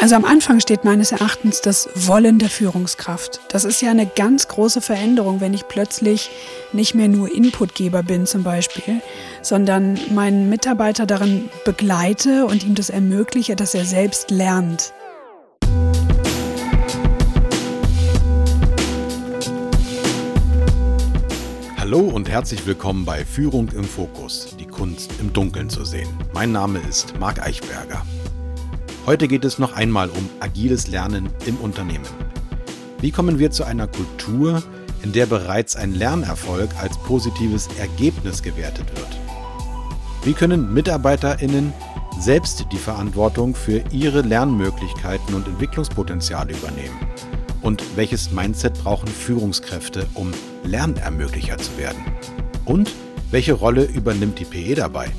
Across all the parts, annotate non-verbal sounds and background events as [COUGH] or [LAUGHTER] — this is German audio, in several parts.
Also am Anfang steht meines Erachtens das Wollen der Führungskraft. Das ist ja eine ganz große Veränderung, wenn ich plötzlich nicht mehr nur Inputgeber bin zum Beispiel, sondern meinen Mitarbeiter darin begleite und ihm das ermögliche, dass er selbst lernt. Hallo und herzlich willkommen bei Führung im Fokus, die Kunst im Dunkeln zu sehen. Mein Name ist Marc Eichberger. Heute geht es noch einmal um agiles Lernen im Unternehmen. Wie kommen wir zu einer Kultur, in der bereits ein Lernerfolg als positives Ergebnis gewertet wird? Wie können Mitarbeiterinnen selbst die Verantwortung für ihre Lernmöglichkeiten und Entwicklungspotenziale übernehmen? Und welches Mindset brauchen Führungskräfte, um Lernermöglicher zu werden? Und welche Rolle übernimmt die PE dabei?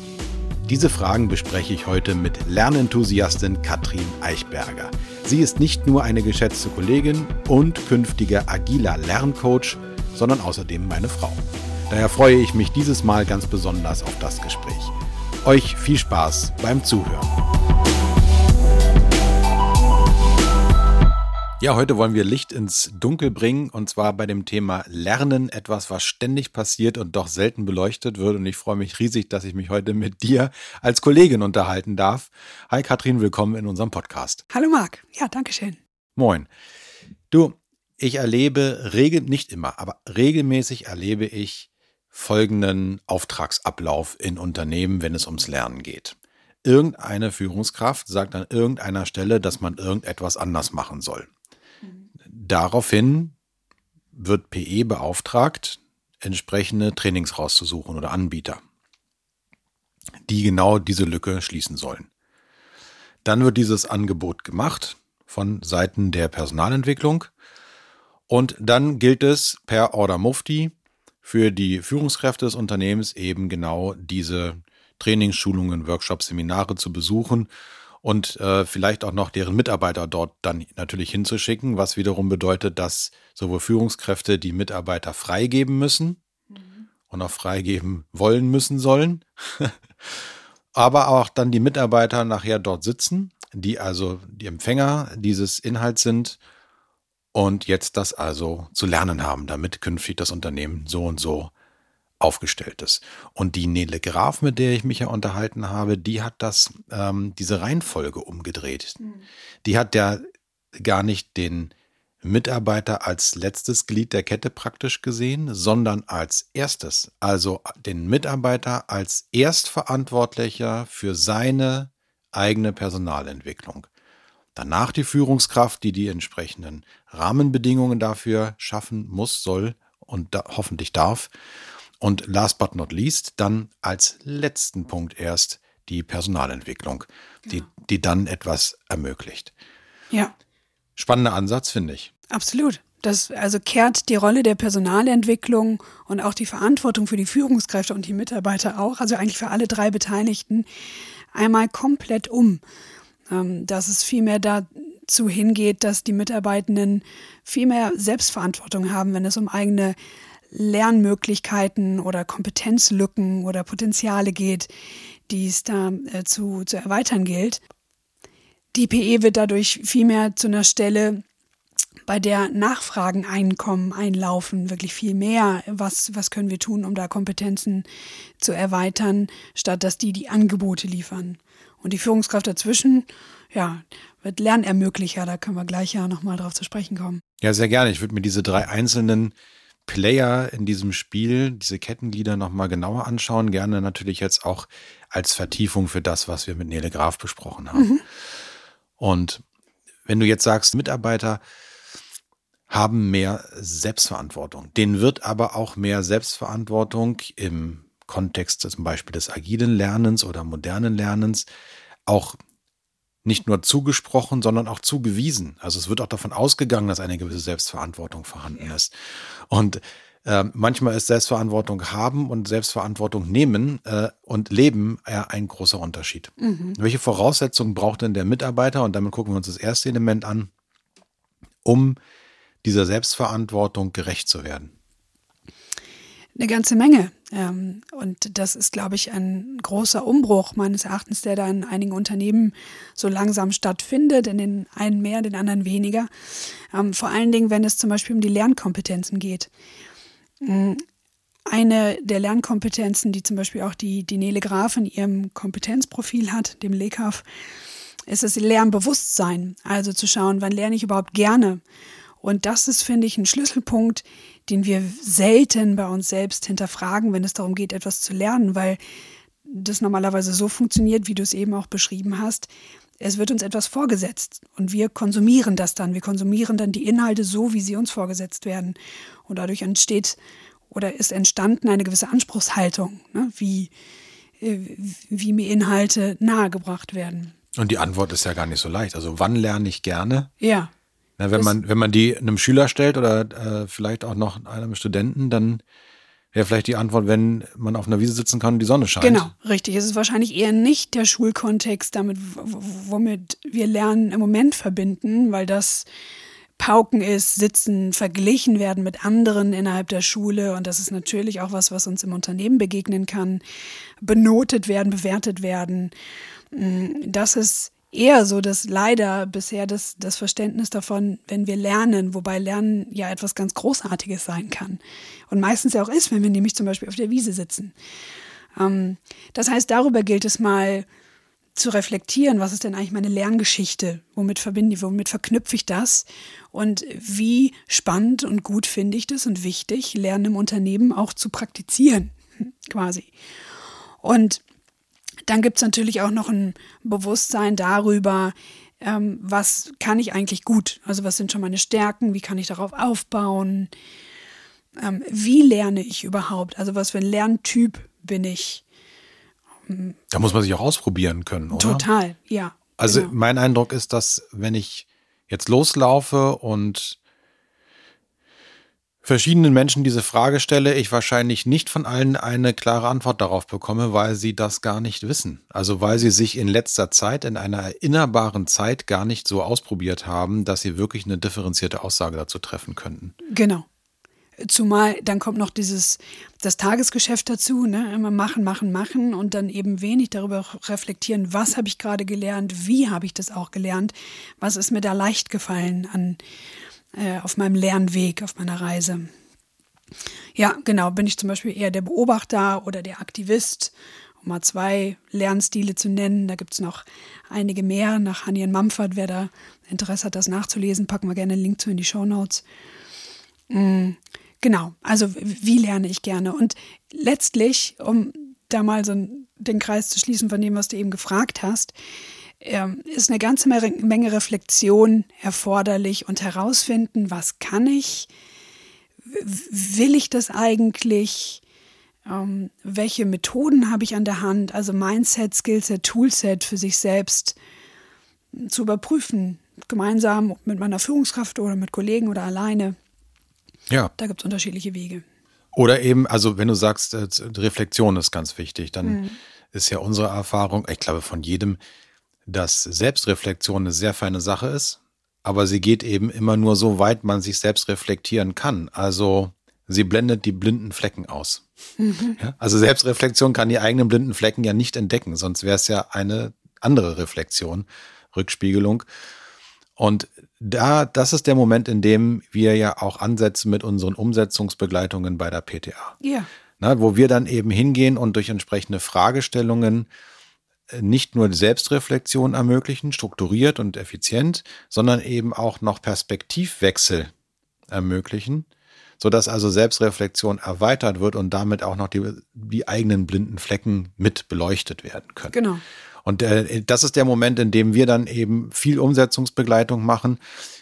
Diese Fragen bespreche ich heute mit Lernenthusiastin Katrin Eichberger. Sie ist nicht nur eine geschätzte Kollegin und künftiger agiler Lerncoach, sondern außerdem meine Frau. Daher freue ich mich dieses Mal ganz besonders auf das Gespräch. Euch viel Spaß beim Zuhören. Ja, heute wollen wir Licht ins Dunkel bringen und zwar bei dem Thema Lernen, etwas, was ständig passiert und doch selten beleuchtet wird. Und ich freue mich riesig, dass ich mich heute mit dir als Kollegin unterhalten darf. Hi Katrin, willkommen in unserem Podcast. Hallo Marc, ja, danke schön. Moin. Du, ich erlebe regel nicht immer, aber regelmäßig erlebe ich folgenden Auftragsablauf in Unternehmen, wenn es ums Lernen geht. Irgendeine Führungskraft sagt an irgendeiner Stelle, dass man irgendetwas anders machen soll. Daraufhin wird PE beauftragt, entsprechende Trainings rauszusuchen oder Anbieter, die genau diese Lücke schließen sollen. Dann wird dieses Angebot gemacht von Seiten der Personalentwicklung und dann gilt es per Order Mufti für die Führungskräfte des Unternehmens eben genau diese Trainingsschulungen, Workshops, Seminare zu besuchen und äh, vielleicht auch noch deren Mitarbeiter dort dann natürlich hinzuschicken, was wiederum bedeutet, dass sowohl Führungskräfte die Mitarbeiter freigeben müssen mhm. und auch freigeben wollen müssen sollen, [LAUGHS] aber auch dann die Mitarbeiter nachher dort sitzen, die also die Empfänger dieses Inhalts sind und jetzt das also zu lernen haben, damit künftig das Unternehmen so und so aufgestellt ist. Und die Nele Graf, mit der ich mich ja unterhalten habe, die hat das, ähm, diese Reihenfolge umgedreht. Mhm. Die hat ja gar nicht den Mitarbeiter als letztes Glied der Kette praktisch gesehen, sondern als erstes. Also den Mitarbeiter als Erstverantwortlicher für seine eigene Personalentwicklung. Danach die Führungskraft, die die entsprechenden Rahmenbedingungen dafür schaffen muss, soll und da, hoffentlich darf. Und last but not least, dann als letzten Punkt erst die Personalentwicklung, die, genau. die dann etwas ermöglicht. Ja. Spannender Ansatz, finde ich. Absolut. Das also kehrt die Rolle der Personalentwicklung und auch die Verantwortung für die Führungskräfte und die Mitarbeiter auch, also eigentlich für alle drei Beteiligten, einmal komplett um. Ähm, dass es vielmehr dazu hingeht, dass die Mitarbeitenden viel mehr Selbstverantwortung haben, wenn es um eigene Lernmöglichkeiten oder Kompetenzlücken oder Potenziale geht, die es da äh, zu, zu erweitern gilt. Die PE wird dadurch vielmehr zu einer Stelle, bei der Nachfragen einkommen, einlaufen, wirklich viel mehr. Was, was können wir tun, um da Kompetenzen zu erweitern, statt dass die die Angebote liefern. Und die Führungskraft dazwischen, ja, wird Lernermöglicher. Da können wir gleich ja nochmal drauf zu sprechen kommen. Ja, sehr gerne. Ich würde mir diese drei einzelnen Player in diesem Spiel, diese Kettenglieder nochmal genauer anschauen. Gerne natürlich jetzt auch als Vertiefung für das, was wir mit Nele Graf besprochen haben. Mhm. Und wenn du jetzt sagst, Mitarbeiter haben mehr Selbstverantwortung, denen wird aber auch mehr Selbstverantwortung im Kontext zum Beispiel des agilen Lernens oder modernen Lernens auch nicht nur zugesprochen, sondern auch zugewiesen. Also es wird auch davon ausgegangen, dass eine gewisse Selbstverantwortung vorhanden ist. Und äh, manchmal ist Selbstverantwortung haben und Selbstverantwortung nehmen äh, und leben ja ein großer Unterschied. Mhm. Welche Voraussetzungen braucht denn der Mitarbeiter? Und damit gucken wir uns das erste Element an, um dieser Selbstverantwortung gerecht zu werden. Eine ganze Menge. Ähm, und das ist, glaube ich, ein großer Umbruch meines Erachtens, der da in einigen Unternehmen so langsam stattfindet, in den einen mehr, den anderen weniger. Ähm, vor allen Dingen, wenn es zum Beispiel um die Lernkompetenzen geht. Mm, eine der Lernkompetenzen, die zum Beispiel auch die, die Nele Graf in ihrem Kompetenzprofil hat, dem LECAF, ist das Lernbewusstsein. Also zu schauen, wann lerne ich überhaupt gerne. Und das ist, finde ich, ein Schlüsselpunkt, den wir selten bei uns selbst hinterfragen, wenn es darum geht, etwas zu lernen, weil das normalerweise so funktioniert, wie du es eben auch beschrieben hast. Es wird uns etwas vorgesetzt und wir konsumieren das dann. Wir konsumieren dann die Inhalte so, wie sie uns vorgesetzt werden. Und dadurch entsteht oder ist entstanden eine gewisse Anspruchshaltung, ne? wie, äh, wie mir Inhalte nahegebracht werden. Und die Antwort ist ja gar nicht so leicht. Also wann lerne ich gerne? Ja. Na, wenn, man, wenn man die einem Schüler stellt oder äh, vielleicht auch noch einem Studenten, dann wäre vielleicht die Antwort, wenn man auf einer Wiese sitzen kann und die Sonne scheint. Genau, richtig. Es ist wahrscheinlich eher nicht der Schulkontext, damit, womit wir Lernen im Moment verbinden, weil das Pauken ist, sitzen, verglichen werden mit anderen innerhalb der Schule. Und das ist natürlich auch was, was uns im Unternehmen begegnen kann. Benotet werden, bewertet werden. Mm, das ist eher so, dass leider bisher das, das Verständnis davon, wenn wir lernen, wobei Lernen ja etwas ganz Großartiges sein kann und meistens ja auch ist, wenn wir nämlich zum Beispiel auf der Wiese sitzen. Ähm, das heißt, darüber gilt es mal zu reflektieren, was ist denn eigentlich meine Lerngeschichte? Womit verbinde ich, womit verknüpfe ich das? Und wie spannend und gut finde ich das und wichtig, Lernen im Unternehmen auch zu praktizieren, [LAUGHS] quasi. Und dann gibt es natürlich auch noch ein Bewusstsein darüber, ähm, was kann ich eigentlich gut? Also was sind schon meine Stärken? Wie kann ich darauf aufbauen? Ähm, wie lerne ich überhaupt? Also was für ein Lerntyp bin ich? Da muss man sich auch ausprobieren können, oder? Total, ja. Also genau. mein Eindruck ist, dass wenn ich jetzt loslaufe und verschiedenen Menschen diese Frage stelle, ich wahrscheinlich nicht von allen eine klare Antwort darauf bekomme, weil sie das gar nicht wissen. Also weil sie sich in letzter Zeit, in einer erinnerbaren Zeit gar nicht so ausprobiert haben, dass sie wirklich eine differenzierte Aussage dazu treffen könnten. Genau. Zumal dann kommt noch dieses, das Tagesgeschäft dazu, ne? immer machen, machen, machen und dann eben wenig darüber reflektieren, was habe ich gerade gelernt, wie habe ich das auch gelernt, was ist mir da leicht gefallen an, äh, auf meinem Lernweg, auf meiner Reise. Ja, genau, bin ich zum Beispiel eher der Beobachter oder der Aktivist, um mal zwei Lernstile zu nennen. Da gibt es noch einige mehr nach Hanien Mumford. Wer da Interesse hat, das nachzulesen, packen wir gerne einen Link zu in die Show Notes. Mhm. Genau, also wie lerne ich gerne? Und letztlich, um da mal so den Kreis zu schließen von dem, was du eben gefragt hast, ist eine ganze Menge Reflexion erforderlich und herausfinden, was kann ich, will ich das eigentlich, ähm, welche Methoden habe ich an der Hand, also Mindset, Skillset, Toolset für sich selbst zu überprüfen, gemeinsam mit meiner Führungskraft oder mit Kollegen oder alleine. Ja. Da gibt es unterschiedliche Wege. Oder eben, also wenn du sagst, äh, Reflexion ist ganz wichtig, dann mhm. ist ja unsere Erfahrung, ich glaube von jedem, dass Selbstreflexion eine sehr feine Sache ist, aber sie geht eben immer nur so weit man sich selbst reflektieren kann. Also sie blendet die blinden Flecken aus. Mhm. Ja? Also Selbstreflexion kann die eigenen blinden Flecken ja nicht entdecken, sonst wäre es ja eine andere Reflexion, Rückspiegelung. Und da, das ist der Moment, in dem wir ja auch ansetzen mit unseren Umsetzungsbegleitungen bei der PTA. Ja. Na, wo wir dann eben hingehen und durch entsprechende Fragestellungen nicht nur Selbstreflexion ermöglichen, strukturiert und effizient, sondern eben auch noch Perspektivwechsel ermöglichen, sodass also Selbstreflexion erweitert wird und damit auch noch die, die eigenen blinden Flecken mit beleuchtet werden können. Genau. Und äh, das ist der Moment, in dem wir dann eben viel Umsetzungsbegleitung machen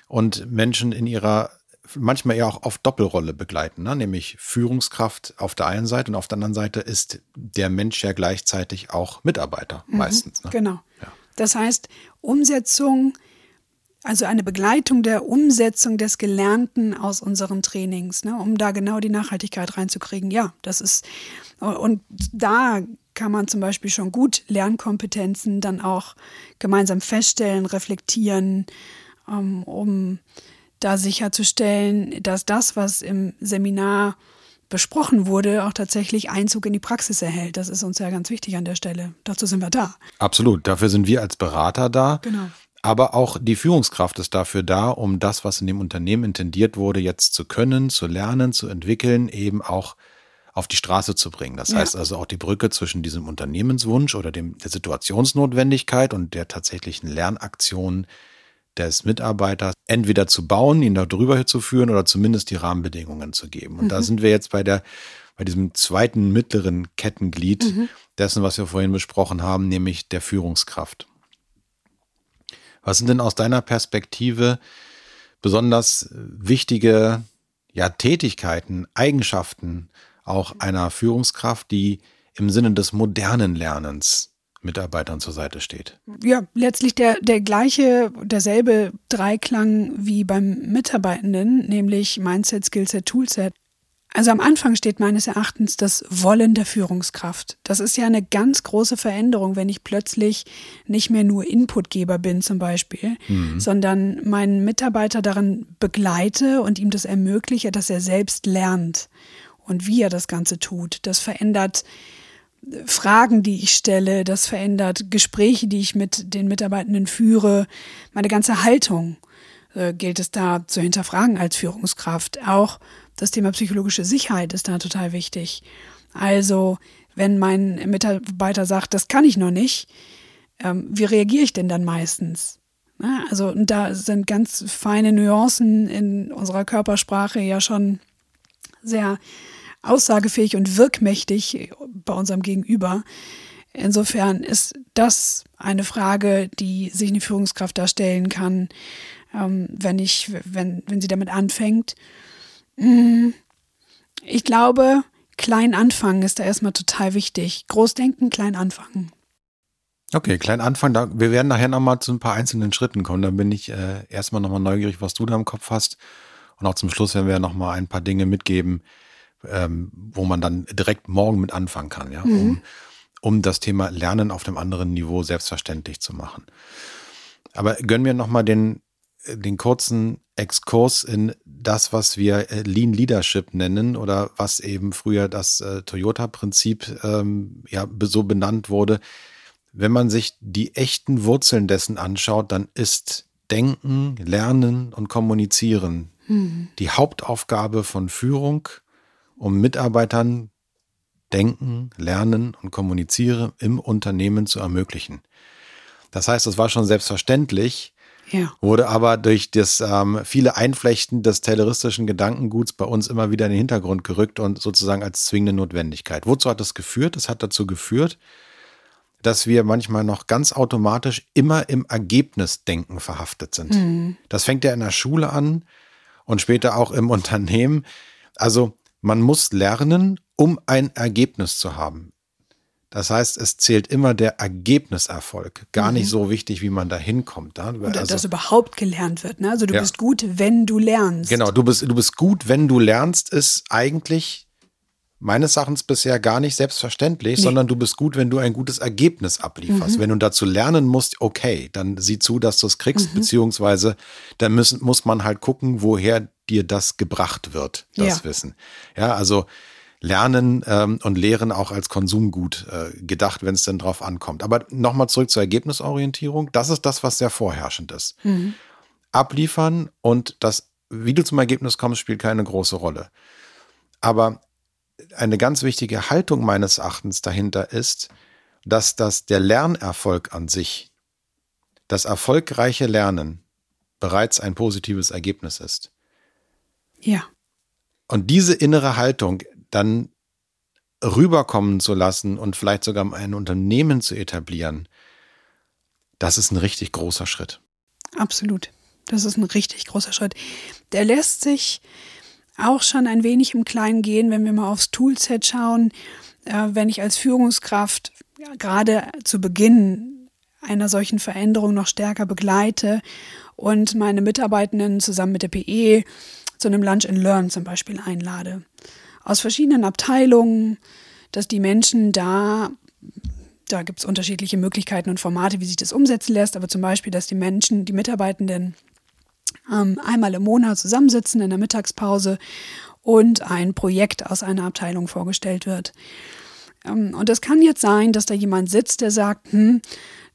und Menschen in ihrer manchmal eher auch auf Doppelrolle begleiten, ne? nämlich Führungskraft auf der einen Seite und auf der anderen Seite ist der Mensch ja gleichzeitig auch Mitarbeiter mhm, meistens. Ne? Genau. Ja. Das heißt, Umsetzung, also eine Begleitung der Umsetzung des Gelernten aus unseren Trainings, ne? um da genau die Nachhaltigkeit reinzukriegen. Ja, das ist, und da kann man zum Beispiel schon gut Lernkompetenzen dann auch gemeinsam feststellen, reflektieren, ähm, um da sicherzustellen, dass das, was im Seminar besprochen wurde, auch tatsächlich Einzug in die Praxis erhält. Das ist uns ja ganz wichtig an der Stelle. Dazu sind wir da. Absolut. Dafür sind wir als Berater da. Genau. Aber auch die Führungskraft ist dafür da, um das, was in dem Unternehmen intendiert wurde, jetzt zu können, zu lernen, zu entwickeln, eben auch auf die Straße zu bringen. Das ja. heißt also auch die Brücke zwischen diesem Unternehmenswunsch oder dem, der Situationsnotwendigkeit und der tatsächlichen Lernaktion des Mitarbeiters entweder zu bauen, ihn da drüber zu führen oder zumindest die Rahmenbedingungen zu geben. Und mhm. da sind wir jetzt bei der, bei diesem zweiten mittleren Kettenglied mhm. dessen, was wir vorhin besprochen haben, nämlich der Führungskraft. Was sind denn aus deiner Perspektive besonders wichtige ja, Tätigkeiten, Eigenschaften auch einer Führungskraft, die im Sinne des modernen Lernens Mitarbeitern zur Seite steht. Ja, letztlich der, der gleiche, derselbe Dreiklang wie beim Mitarbeitenden, nämlich Mindset, Skillset, Toolset. Also am Anfang steht meines Erachtens das Wollen der Führungskraft. Das ist ja eine ganz große Veränderung, wenn ich plötzlich nicht mehr nur Inputgeber bin zum Beispiel, mhm. sondern meinen Mitarbeiter darin begleite und ihm das ermögliche, dass er selbst lernt und wie er das Ganze tut. Das verändert Fragen, die ich stelle, das verändert Gespräche, die ich mit den Mitarbeitenden führe, meine ganze Haltung äh, gilt es da zu hinterfragen als Führungskraft. Auch das Thema psychologische Sicherheit ist da total wichtig. Also, wenn mein Mitarbeiter sagt, das kann ich noch nicht, ähm, wie reagiere ich denn dann meistens? Na, also, und da sind ganz feine Nuancen in unserer Körpersprache ja schon sehr aussagefähig und wirkmächtig bei unserem Gegenüber. Insofern ist das eine Frage, die sich eine Führungskraft darstellen kann, ähm, wenn ich, wenn, wenn sie damit anfängt. Mm, ich glaube, klein anfangen ist da erstmal total wichtig. Großdenken, klein anfangen. Okay, klein anfangen. Da, wir werden nachher nochmal zu ein paar einzelnen Schritten kommen. Da bin ich äh, erstmal nochmal neugierig, was du da im Kopf hast. Und auch zum Schluss werden wir nochmal ein paar Dinge mitgeben, ähm, wo man dann direkt morgen mit anfangen kann, ja, mhm. um, um das Thema Lernen auf dem anderen Niveau selbstverständlich zu machen. Aber gönnen wir nochmal den, den kurzen Exkurs in das, was wir äh, Lean Leadership nennen oder was eben früher das äh, Toyota-Prinzip ähm, ja so benannt wurde. Wenn man sich die echten Wurzeln dessen anschaut, dann ist Denken, Lernen und Kommunizieren mhm. die Hauptaufgabe von Führung um Mitarbeitern Denken, Lernen und Kommunizieren im Unternehmen zu ermöglichen. Das heißt, es war schon selbstverständlich, ja. wurde aber durch das ähm, viele Einflechten des tayloristischen Gedankenguts bei uns immer wieder in den Hintergrund gerückt und sozusagen als zwingende Notwendigkeit. Wozu hat das geführt? Es hat dazu geführt, dass wir manchmal noch ganz automatisch immer im Ergebnisdenken verhaftet sind. Mhm. Das fängt ja in der Schule an und später auch im [LAUGHS] Unternehmen. Also man muss lernen, um ein Ergebnis zu haben. Das heißt, es zählt immer der Ergebniserfolg. Gar mhm. nicht so wichtig, wie man da hinkommt. Also, dass überhaupt gelernt wird. Ne? Also du ja. bist gut, wenn du lernst. Genau, du bist, du bist gut, wenn du lernst, ist eigentlich meines Erachtens bisher gar nicht selbstverständlich, nee. sondern du bist gut, wenn du ein gutes Ergebnis ablieferst. Mhm. Wenn du dazu lernen musst, okay, dann sieh zu, dass du es kriegst, mhm. beziehungsweise dann müssen, muss man halt gucken, woher dir das gebracht wird, das ja. Wissen. Ja, also Lernen ähm, und Lehren auch als Konsumgut äh, gedacht, wenn es denn drauf ankommt. Aber nochmal zurück zur Ergebnisorientierung. Das ist das, was sehr vorherrschend ist. Mhm. Abliefern und das, wie du zum Ergebnis kommst, spielt keine große Rolle. Aber eine ganz wichtige Haltung meines Erachtens dahinter ist, dass das der Lernerfolg an sich, das erfolgreiche Lernen bereits ein positives Ergebnis ist. Ja. Und diese innere Haltung dann rüberkommen zu lassen und vielleicht sogar ein Unternehmen zu etablieren, das ist ein richtig großer Schritt. Absolut. Das ist ein richtig großer Schritt. Der lässt sich auch schon ein wenig im Kleinen gehen, wenn wir mal aufs Toolset schauen. Äh, wenn ich als Führungskraft ja, gerade zu Beginn einer solchen Veränderung noch stärker begleite und meine Mitarbeitenden zusammen mit der PE zu einem Lunch and Learn zum Beispiel einlade. Aus verschiedenen Abteilungen, dass die Menschen da, da gibt es unterschiedliche Möglichkeiten und Formate, wie sich das umsetzen lässt, aber zum Beispiel, dass die Menschen, die Mitarbeitenden ähm, einmal im Monat zusammensitzen in der Mittagspause und ein Projekt aus einer Abteilung vorgestellt wird. Ähm, und es kann jetzt sein, dass da jemand sitzt, der sagt, hm,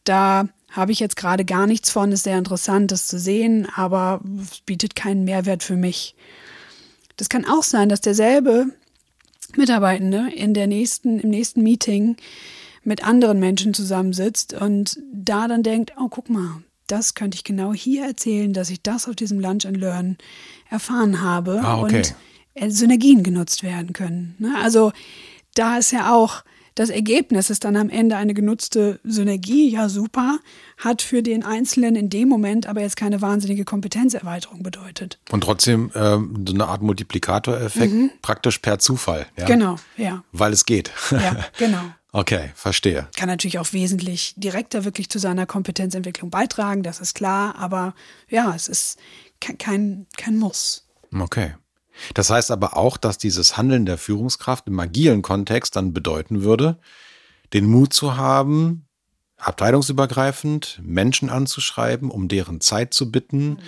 da habe ich jetzt gerade gar nichts von, ist sehr interessant, das zu sehen, aber es bietet keinen Mehrwert für mich. Das kann auch sein, dass derselbe Mitarbeitende in der nächsten, im nächsten Meeting mit anderen Menschen zusammensitzt und da dann denkt, oh, guck mal, das könnte ich genau hier erzählen, dass ich das auf diesem Lunch and Learn erfahren habe ah, okay. und äh, Synergien genutzt werden können. Ne? Also da ist ja auch das Ergebnis ist dann am Ende eine genutzte Synergie, ja super, hat für den Einzelnen in dem Moment aber jetzt keine wahnsinnige Kompetenzerweiterung bedeutet. Und trotzdem ähm, so eine Art Multiplikatoreffekt mhm. praktisch per Zufall. Ja? Genau, ja. Weil es geht. Ja, genau. [LAUGHS] Okay, verstehe. Kann natürlich auch wesentlich direkter wirklich zu seiner Kompetenzentwicklung beitragen, das ist klar, aber ja, es ist kein, kein Muss. Okay. Das heißt aber auch, dass dieses Handeln der Führungskraft im agilen Kontext dann bedeuten würde, den Mut zu haben, abteilungsübergreifend Menschen anzuschreiben, um deren Zeit zu bitten,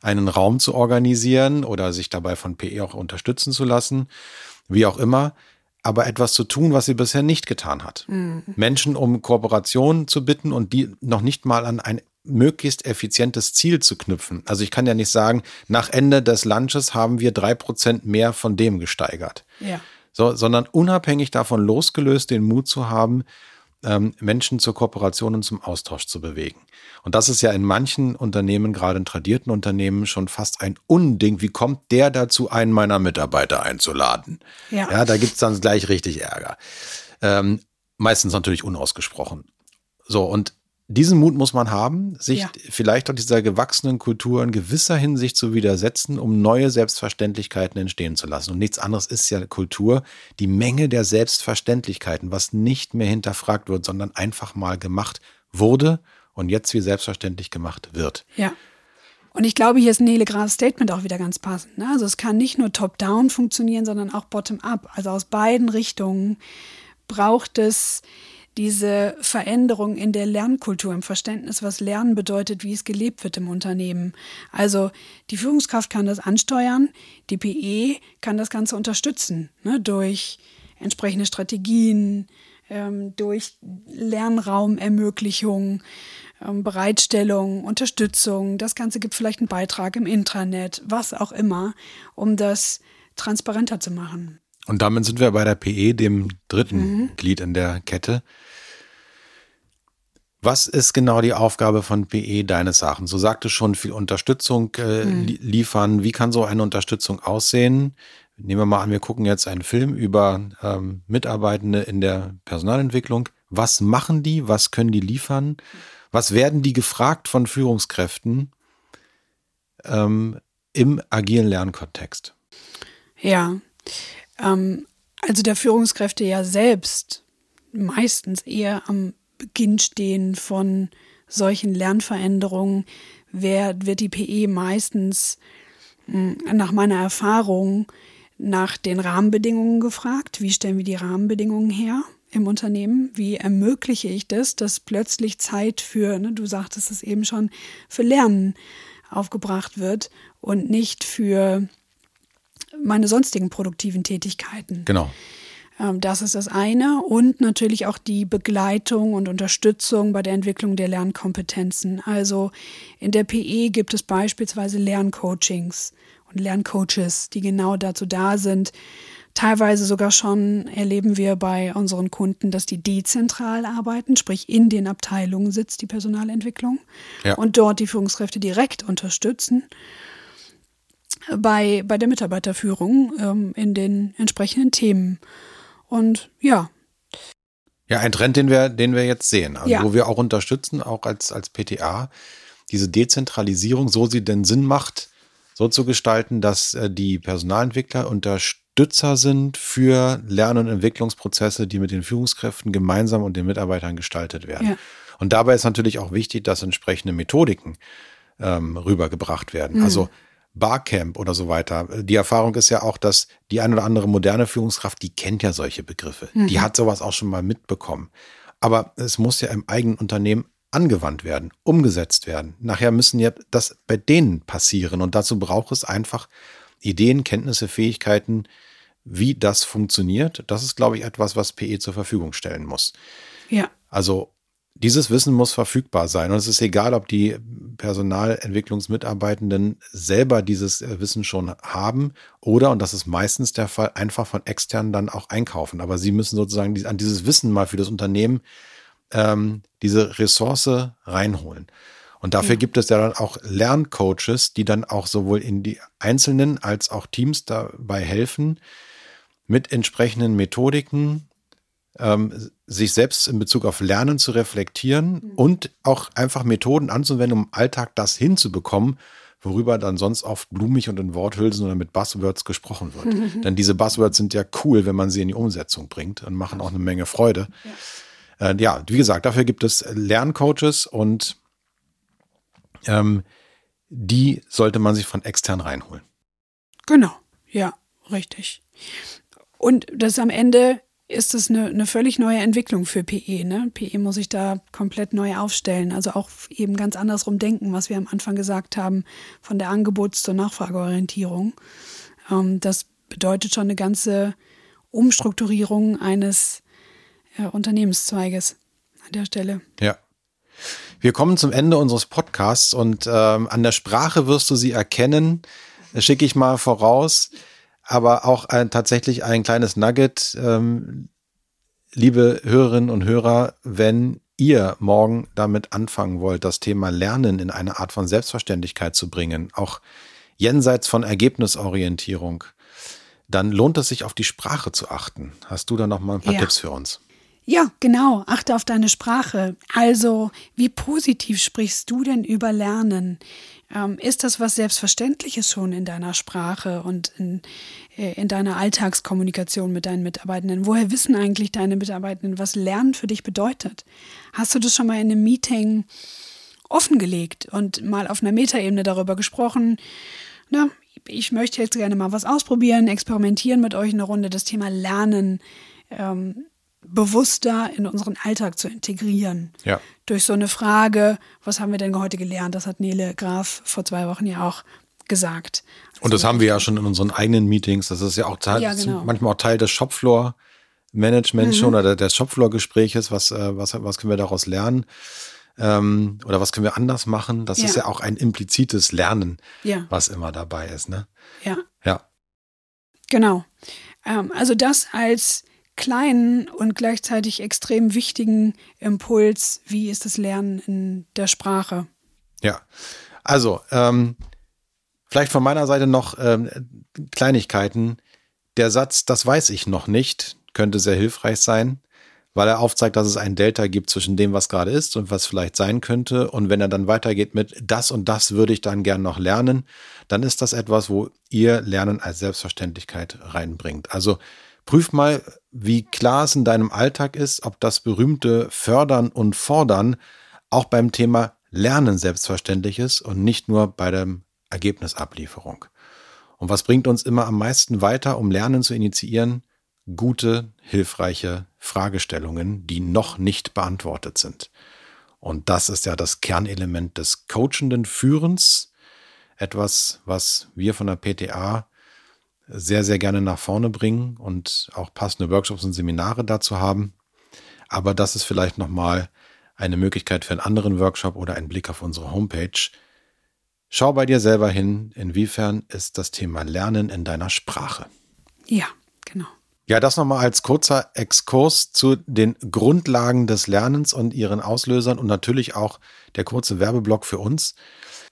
einen Raum zu organisieren oder sich dabei von PE auch unterstützen zu lassen, wie auch immer, aber etwas zu tun, was sie bisher nicht getan hat. Mhm. Menschen um Kooperation zu bitten und die noch nicht mal an ein möglichst effizientes Ziel zu knüpfen. Also ich kann ja nicht sagen, nach Ende des Lunches haben wir drei Prozent mehr von dem gesteigert. Ja. So, sondern unabhängig davon losgelöst den Mut zu haben, ähm, Menschen zur Kooperation und zum Austausch zu bewegen. Und das ist ja in manchen Unternehmen, gerade in tradierten Unternehmen, schon fast ein Unding. Wie kommt der dazu, einen meiner Mitarbeiter einzuladen? Ja, ja da gibt's dann gleich richtig Ärger. Ähm, meistens natürlich unausgesprochen. So, und diesen Mut muss man haben, sich ja. vielleicht auch dieser gewachsenen Kultur in gewisser Hinsicht zu widersetzen, um neue Selbstverständlichkeiten entstehen zu lassen. Und nichts anderes ist ja Kultur, die Menge der Selbstverständlichkeiten, was nicht mehr hinterfragt wird, sondern einfach mal gemacht wurde und jetzt wie selbstverständlich gemacht wird. Ja. Und ich glaube, hier ist ein Nele Gras Statement auch wieder ganz passend. Ne? Also es kann nicht nur top-down funktionieren, sondern auch bottom-up. Also aus beiden Richtungen braucht es diese Veränderung in der Lernkultur, im Verständnis, was Lernen bedeutet, wie es gelebt wird im Unternehmen. Also die Führungskraft kann das ansteuern, die PE kann das Ganze unterstützen ne, durch entsprechende Strategien, ähm, durch Lernraumermöglichung, ähm, Bereitstellung, Unterstützung. Das Ganze gibt vielleicht einen Beitrag im Intranet, was auch immer, um das transparenter zu machen. Und damit sind wir bei der PE, dem dritten mhm. Glied in der Kette. Was ist genau die Aufgabe von PE deines Erachtens? So sagte schon viel Unterstützung äh, mhm. liefern. Wie kann so eine Unterstützung aussehen? Nehmen wir mal an, wir gucken jetzt einen Film über ähm, Mitarbeitende in der Personalentwicklung. Was machen die? Was können die liefern? Was werden die gefragt von Führungskräften ähm, im agilen Lernkontext? Ja, ähm, also der Führungskräfte ja selbst meistens eher am Beginn stehen von solchen Lernveränderungen, wird, wird die PE meistens hm, nach meiner Erfahrung nach den Rahmenbedingungen gefragt. Wie stellen wir die Rahmenbedingungen her im Unternehmen? Wie ermögliche ich das, dass plötzlich Zeit für, ne, du sagtest es eben schon, für Lernen aufgebracht wird und nicht für meine sonstigen produktiven Tätigkeiten. Genau. Ähm, das ist das eine. Und natürlich auch die Begleitung und Unterstützung bei der Entwicklung der Lernkompetenzen. Also in der PE gibt es beispielsweise Lerncoachings und Lerncoaches, die genau dazu da sind. Teilweise sogar schon erleben wir bei unseren Kunden, dass die dezentral arbeiten, sprich in den Abteilungen sitzt die Personalentwicklung ja. und dort die Führungskräfte direkt unterstützen bei, bei der Mitarbeiterführung ähm, in den entsprechenden Themen. Und ja. Ja, ein Trend, den wir, den wir jetzt sehen, also ja. wo wir auch unterstützen, auch als, als PTA, diese Dezentralisierung, so sie denn Sinn macht, so zu gestalten, dass äh, die Personalentwickler Unterstützer sind für Lern- und Entwicklungsprozesse, die mit den Führungskräften gemeinsam und den Mitarbeitern gestaltet werden. Ja. Und dabei ist natürlich auch wichtig, dass entsprechende Methodiken ähm, rübergebracht werden. Mhm. Also Barcamp oder so weiter. Die Erfahrung ist ja auch, dass die ein oder andere moderne Führungskraft, die kennt ja solche Begriffe. Mhm. Die hat sowas auch schon mal mitbekommen. Aber es muss ja im eigenen Unternehmen angewandt werden, umgesetzt werden. Nachher müssen ja das bei denen passieren und dazu braucht es einfach Ideen, Kenntnisse, Fähigkeiten, wie das funktioniert. Das ist, glaube ich, etwas, was PE zur Verfügung stellen muss. Ja. Also dieses Wissen muss verfügbar sein. Und es ist egal, ob die Personalentwicklungsmitarbeitenden selber dieses äh, Wissen schon haben oder, und das ist meistens der Fall, einfach von externen dann auch einkaufen. Aber sie müssen sozusagen an dieses Wissen mal für das Unternehmen ähm, diese Ressource reinholen. Und dafür ja. gibt es ja dann auch Lerncoaches, die dann auch sowohl in die Einzelnen als auch Teams dabei helfen, mit entsprechenden Methodiken ähm, sich selbst in Bezug auf Lernen zu reflektieren mhm. und auch einfach Methoden anzuwenden, um im Alltag das hinzubekommen, worüber dann sonst oft blumig und in Worthülsen oder mit Buzzwords gesprochen wird. Mhm. [LAUGHS] Denn diese Buzzwords sind ja cool, wenn man sie in die Umsetzung bringt und machen auch eine Menge Freude. Ja, äh, ja wie gesagt, dafür gibt es Lerncoaches und ähm, die sollte man sich von extern reinholen. Genau, ja, richtig. Und das am Ende ist es eine, eine völlig neue Entwicklung für PE. Ne? PE muss sich da komplett neu aufstellen. Also auch eben ganz andersrum denken, was wir am Anfang gesagt haben, von der Angebots- zur Nachfrageorientierung. Ähm, das bedeutet schon eine ganze Umstrukturierung eines äh, Unternehmenszweiges an der Stelle. Ja. Wir kommen zum Ende unseres Podcasts und ähm, an der Sprache wirst du sie erkennen. Schicke ich mal voraus aber auch ein, tatsächlich ein kleines Nugget. Ähm, liebe Hörerinnen und Hörer, wenn ihr morgen damit anfangen wollt, das Thema Lernen in eine Art von Selbstverständlichkeit zu bringen, auch jenseits von Ergebnisorientierung, dann lohnt es sich auf die Sprache zu achten. Hast du da noch mal ein paar ja. Tipps für uns? Ja, genau. Achte auf deine Sprache. Also, wie positiv sprichst du denn über Lernen? Ähm, ist das was Selbstverständliches schon in deiner Sprache und in, äh, in deiner Alltagskommunikation mit deinen Mitarbeitenden? Woher wissen eigentlich deine Mitarbeitenden, was Lernen für dich bedeutet? Hast du das schon mal in einem Meeting offengelegt und mal auf einer Metaebene darüber gesprochen? Na, ich möchte jetzt gerne mal was ausprobieren, experimentieren mit euch eine Runde, das Thema Lernen. Ähm, bewusster in unseren Alltag zu integrieren. Ja. Durch so eine Frage, was haben wir denn heute gelernt? Das hat Nele Graf vor zwei Wochen ja auch gesagt. Und das haben wir ja schon in unseren eigenen Meetings. Das ist ja auch Teil, ja, genau. manchmal auch Teil des Shopfloor Management mhm. schon oder des Shopfloor Gespräches. Was, äh, was, was können wir daraus lernen? Ähm, oder was können wir anders machen? Das ja. ist ja auch ein implizites Lernen, ja. was immer dabei ist. Ne? Ja. Ja. Genau. Ähm, also das als kleinen und gleichzeitig extrem wichtigen Impuls, wie ist das Lernen in der Sprache? Ja, also ähm, vielleicht von meiner Seite noch ähm, Kleinigkeiten. Der Satz, das weiß ich noch nicht, könnte sehr hilfreich sein, weil er aufzeigt, dass es ein Delta gibt zwischen dem, was gerade ist und was vielleicht sein könnte. Und wenn er dann weitergeht mit das und das würde ich dann gern noch lernen, dann ist das etwas, wo ihr Lernen als Selbstverständlichkeit reinbringt. Also Prüf mal, wie klar es in deinem Alltag ist, ob das berühmte Fördern und Fordern auch beim Thema Lernen selbstverständlich ist und nicht nur bei der Ergebnisablieferung. Und was bringt uns immer am meisten weiter, um Lernen zu initiieren? Gute, hilfreiche Fragestellungen, die noch nicht beantwortet sind. Und das ist ja das Kernelement des coachenden Führens. Etwas, was wir von der PTA sehr, sehr gerne nach vorne bringen und auch passende Workshops und Seminare dazu haben. Aber das ist vielleicht nochmal eine Möglichkeit für einen anderen Workshop oder einen Blick auf unsere Homepage. Schau bei dir selber hin, inwiefern ist das Thema Lernen in deiner Sprache. Ja, genau. Ja, das nochmal als kurzer Exkurs zu den Grundlagen des Lernens und ihren Auslösern und natürlich auch der kurze Werbeblock für uns.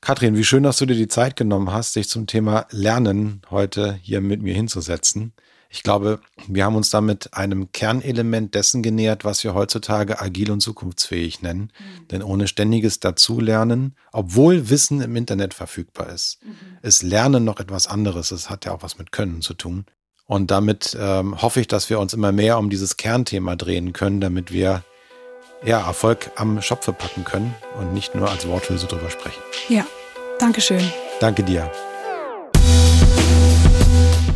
Katrin, wie schön, dass du dir die Zeit genommen hast, dich zum Thema Lernen heute hier mit mir hinzusetzen. Ich glaube, wir haben uns damit einem Kernelement dessen genähert, was wir heutzutage agil und zukunftsfähig nennen. Mhm. Denn ohne ständiges Dazulernen, obwohl Wissen im Internet verfügbar ist, mhm. ist Lernen noch etwas anderes. Es hat ja auch was mit Können zu tun. Und damit ähm, hoffe ich, dass wir uns immer mehr um dieses Kernthema drehen können, damit wir ja, Erfolg am Schopfe packen können und nicht nur als Worthülse drüber sprechen. Ja, danke schön. Danke dir.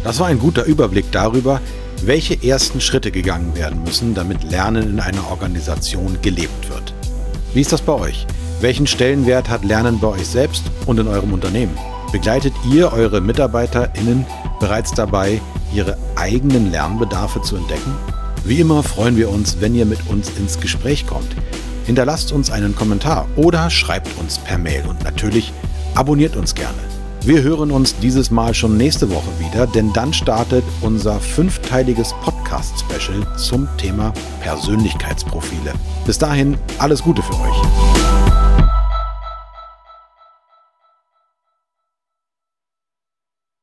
Das war ein guter Überblick darüber, welche ersten Schritte gegangen werden müssen, damit Lernen in einer Organisation gelebt wird. Wie ist das bei euch? Welchen Stellenwert hat Lernen bei euch selbst und in eurem Unternehmen? Begleitet ihr eure MitarbeiterInnen bereits dabei, ihre eigenen Lernbedarfe zu entdecken? Wie immer freuen wir uns, wenn ihr mit uns ins Gespräch kommt. Hinterlasst uns einen Kommentar oder schreibt uns per Mail und natürlich abonniert uns gerne. Wir hören uns dieses Mal schon nächste Woche wieder, denn dann startet unser fünfteiliges Podcast-Special zum Thema Persönlichkeitsprofile. Bis dahin alles Gute für euch.